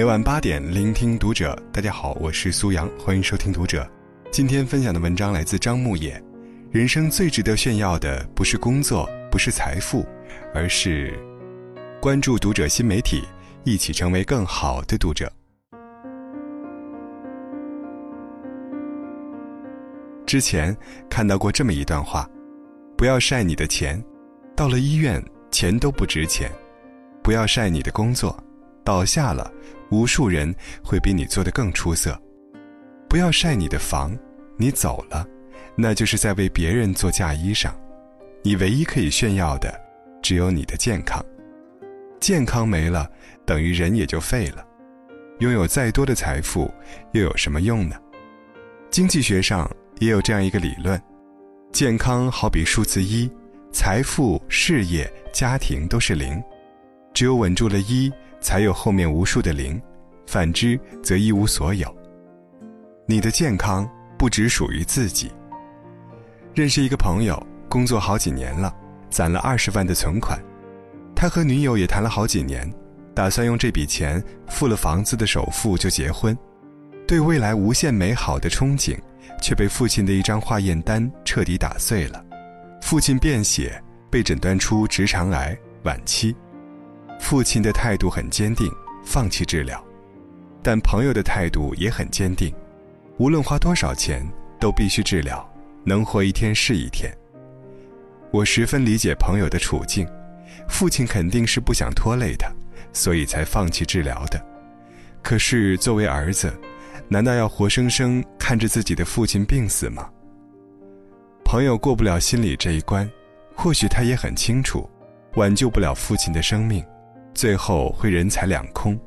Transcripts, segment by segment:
每晚八点，聆听读者。大家好，我是苏阳，欢迎收听读者。今天分享的文章来自张牧野。人生最值得炫耀的，不是工作，不是财富，而是关注读者新媒体，一起成为更好的读者。之前看到过这么一段话：不要晒你的钱，到了医院，钱都不值钱；不要晒你的工作，倒下了，无数人会比你做得更出色；不要晒你的房，你走了，那就是在为别人做嫁衣裳。你唯一可以炫耀的，只有你的健康。健康没了，等于人也就废了。拥有再多的财富，又有什么用呢？经济学上。也有这样一个理论：健康好比数字一，财富、事业、家庭都是零。只有稳住了一，才有后面无数的零；反之，则一无所有。你的健康不只属于自己。认识一个朋友，工作好几年了，攒了二十万的存款。他和女友也谈了好几年，打算用这笔钱付了房子的首付就结婚，对未来无限美好的憧憬。却被父亲的一张化验单彻底打碎了。父亲便血，被诊断出直肠癌晚期。父亲的态度很坚定，放弃治疗；但朋友的态度也很坚定，无论花多少钱，都必须治疗，能活一天是一天。我十分理解朋友的处境，父亲肯定是不想拖累他，所以才放弃治疗的。可是作为儿子，难道要活生生看着自己的父亲病死吗？朋友过不了心里这一关，或许他也很清楚，挽救不了父亲的生命，最后会人财两空。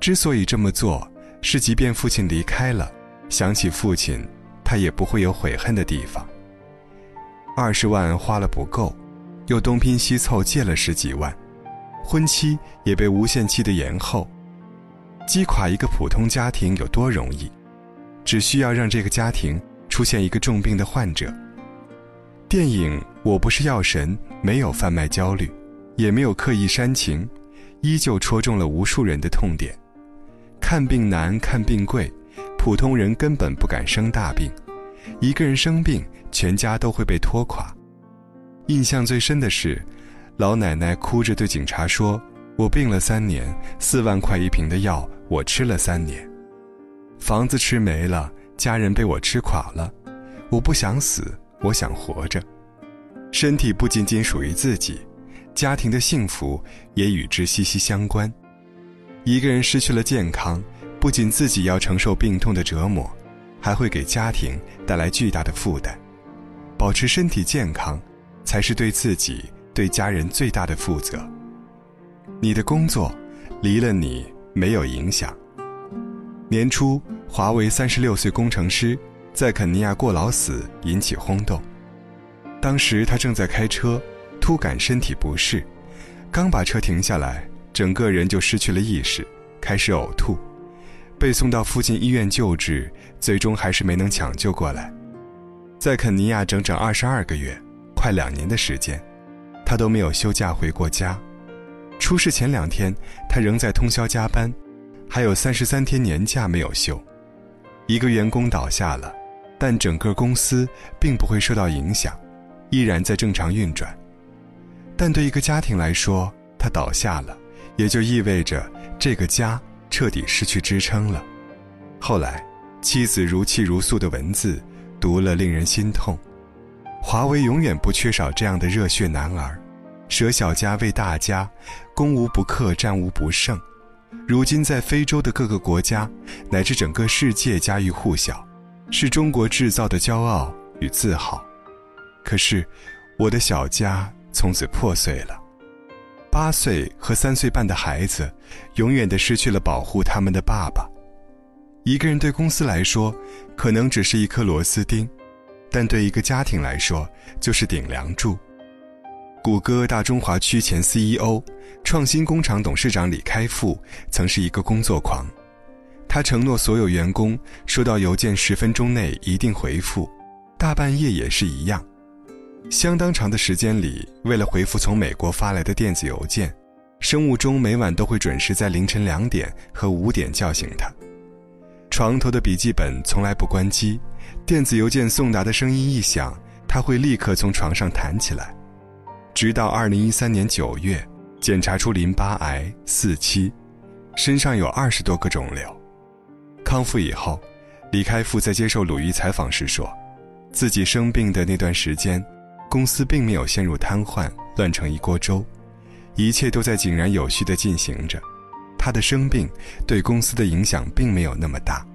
之所以这么做，是即便父亲离开了，想起父亲，他也不会有悔恨的地方。二十万花了不够，又东拼西凑借了十几万，婚期也被无限期的延后。击垮一个普通家庭有多容易？只需要让这个家庭出现一个重病的患者。电影《我不是药神》没有贩卖焦虑，也没有刻意煽情，依旧戳中了无数人的痛点。看病难，看病贵，普通人根本不敢生大病，一个人生病，全家都会被拖垮。印象最深的是，老奶奶哭着对警察说：“我病了三年，四万块一瓶的药。”我吃了三年，房子吃没了，家人被我吃垮了。我不想死，我想活着。身体不仅仅属于自己，家庭的幸福也与之息息相关。一个人失去了健康，不仅自己要承受病痛的折磨，还会给家庭带来巨大的负担。保持身体健康，才是对自己、对家人最大的负责。你的工作，离了你。没有影响。年初，华为三十六岁工程师在肯尼亚过劳死，引起轰动。当时他正在开车，突感身体不适，刚把车停下来，整个人就失去了意识，开始呕吐，被送到附近医院救治，最终还是没能抢救过来。在肯尼亚整整二十二个月，快两年的时间，他都没有休假回过家。出事前两天，他仍在通宵加班，还有三十三天年假没有休。一个员工倒下了，但整个公司并不会受到影响，依然在正常运转。但对一个家庭来说，他倒下了，也就意味着这个家彻底失去支撑了。后来，妻子如泣如诉的文字，读了令人心痛。华为永远不缺少这样的热血男儿。舍小家为大家，攻无不克，战无不胜。如今在非洲的各个国家，乃至整个世界家喻户晓，是中国制造的骄傲与自豪。可是，我的小家从此破碎了。八岁和三岁半的孩子，永远的失去了保护他们的爸爸。一个人对公司来说，可能只是一颗螺丝钉，但对一个家庭来说，就是顶梁柱。谷歌大中华区前 CEO、创新工厂董事长李开复曾是一个工作狂，他承诺所有员工收到邮件十分钟内一定回复，大半夜也是一样。相当长的时间里，为了回复从美国发来的电子邮件，生物钟每晚都会准时在凌晨两点和五点叫醒他。床头的笔记本从来不关机，电子邮件送达的声音一响，他会立刻从床上弹起来。直到二零一三年九月，检查出淋巴癌四期，身上有二十多个肿瘤。康复以后，李开复在接受鲁豫采访时说，自己生病的那段时间，公司并没有陷入瘫痪、乱成一锅粥，一切都在井然有序地进行着。他的生病对公司的影响并没有那么大。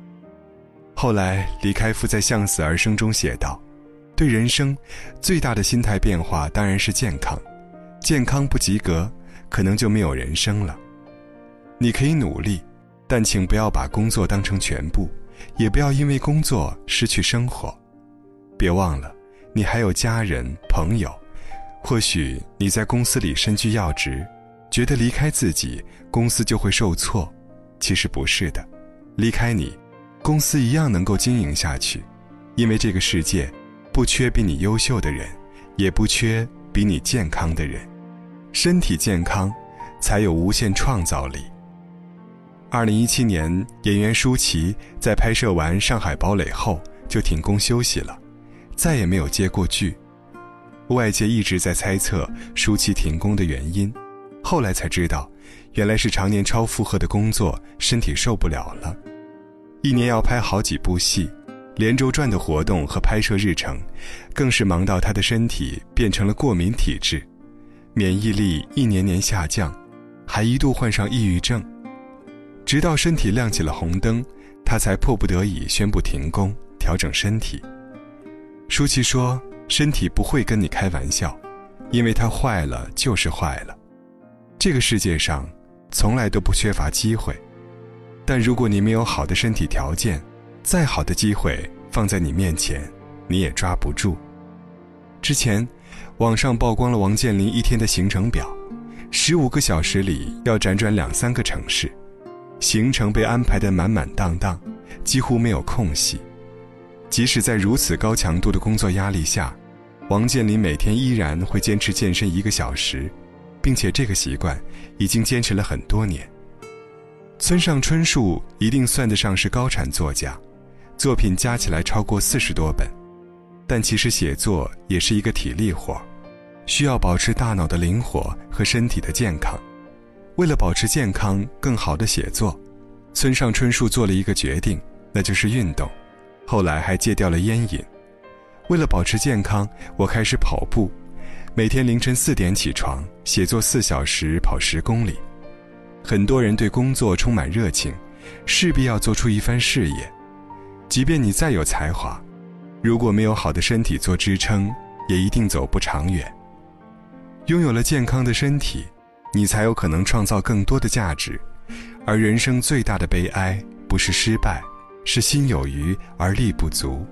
后来，李开复在《向死而生》中写道：“对人生最大的心态变化当然是健康，健康不及格，可能就没有人生了。你可以努力，但请不要把工作当成全部，也不要因为工作失去生活。别忘了，你还有家人朋友，或许你在公司里身居要职。”觉得离开自己，公司就会受挫，其实不是的，离开你，公司一样能够经营下去，因为这个世界不缺比你优秀的人，也不缺比你健康的人，身体健康，才有无限创造力。二零一七年，演员舒淇在拍摄完《上海堡垒》后就停工休息了，再也没有接过剧，外界一直在猜测舒淇停工的原因。后来才知道，原来是常年超负荷的工作，身体受不了了。一年要拍好几部戏，连轴转的活动和拍摄日程，更是忙到他的身体变成了过敏体质，免疫力一年年下降，还一度患上抑郁症。直到身体亮起了红灯，他才迫不得已宣布停工，调整身体。舒淇说：“身体不会跟你开玩笑，因为它坏了就是坏了。”这个世界上，从来都不缺乏机会，但如果你没有好的身体条件，再好的机会放在你面前，你也抓不住。之前，网上曝光了王健林一天的行程表，十五个小时里要辗转两三个城市，行程被安排得满满当当，几乎没有空隙。即使在如此高强度的工作压力下，王健林每天依然会坚持健身一个小时。并且这个习惯已经坚持了很多年。村上春树一定算得上是高产作家，作品加起来超过四十多本。但其实写作也是一个体力活，需要保持大脑的灵活和身体的健康。为了保持健康，更好的写作，村上春树做了一个决定，那就是运动。后来还戒掉了烟瘾。为了保持健康，我开始跑步。每天凌晨四点起床，写作四小时，跑十公里。很多人对工作充满热情，势必要做出一番事业。即便你再有才华，如果没有好的身体做支撑，也一定走不长远。拥有了健康的身体，你才有可能创造更多的价值。而人生最大的悲哀，不是失败，是心有余而力不足。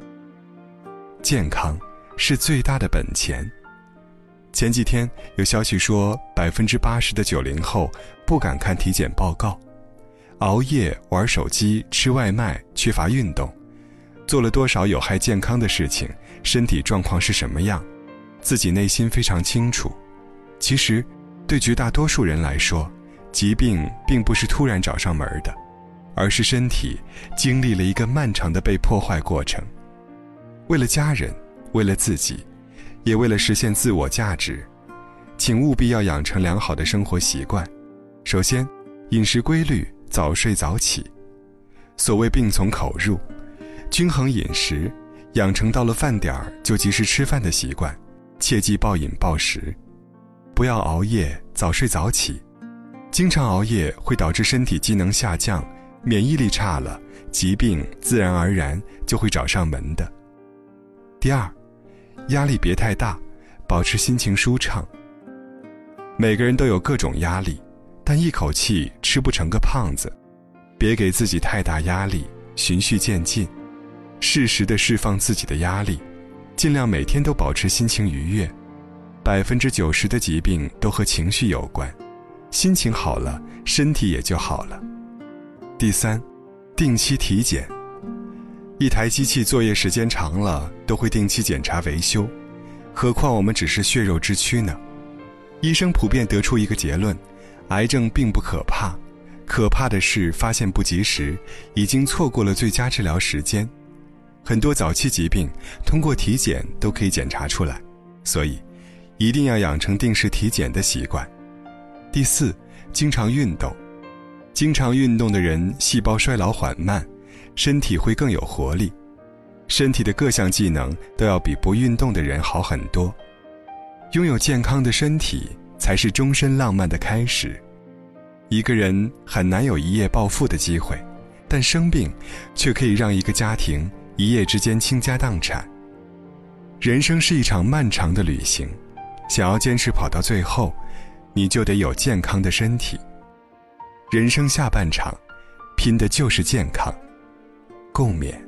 健康是最大的本钱。前几天有消息说，百分之八十的九零后不敢看体检报告，熬夜、玩手机、吃外卖、缺乏运动，做了多少有害健康的事情，身体状况是什么样，自己内心非常清楚。其实，对绝大多数人来说，疾病并不是突然找上门的，而是身体经历了一个漫长的被破坏过程。为了家人，为了自己。也为了实现自我价值，请务必要养成良好的生活习惯。首先，饮食规律，早睡早起。所谓病从口入，均衡饮食，养成到了饭点儿就及时吃饭的习惯，切忌暴饮暴食。不要熬夜，早睡早起。经常熬夜会导致身体机能下降，免疫力差了，疾病自然而然就会找上门的。第二。压力别太大，保持心情舒畅。每个人都有各种压力，但一口气吃不成个胖子。别给自己太大压力，循序渐进，适时的释放自己的压力，尽量每天都保持心情愉悦。百分之九十的疾病都和情绪有关，心情好了，身体也就好了。第三，定期体检。一台机器作业时间长了，都会定期检查维修，何况我们只是血肉之躯呢？医生普遍得出一个结论：癌症并不可怕，可怕的是发现不及时，已经错过了最佳治疗时间。很多早期疾病通过体检都可以检查出来，所以一定要养成定时体检的习惯。第四，经常运动。经常运动的人，细胞衰老缓慢，身体会更有活力，身体的各项技能都要比不运动的人好很多。拥有健康的身体，才是终身浪漫的开始。一个人很难有一夜暴富的机会，但生病，却可以让一个家庭一夜之间倾家荡产。人生是一场漫长的旅行，想要坚持跑到最后，你就得有健康的身体。人生下半场，拼的就是健康。共勉。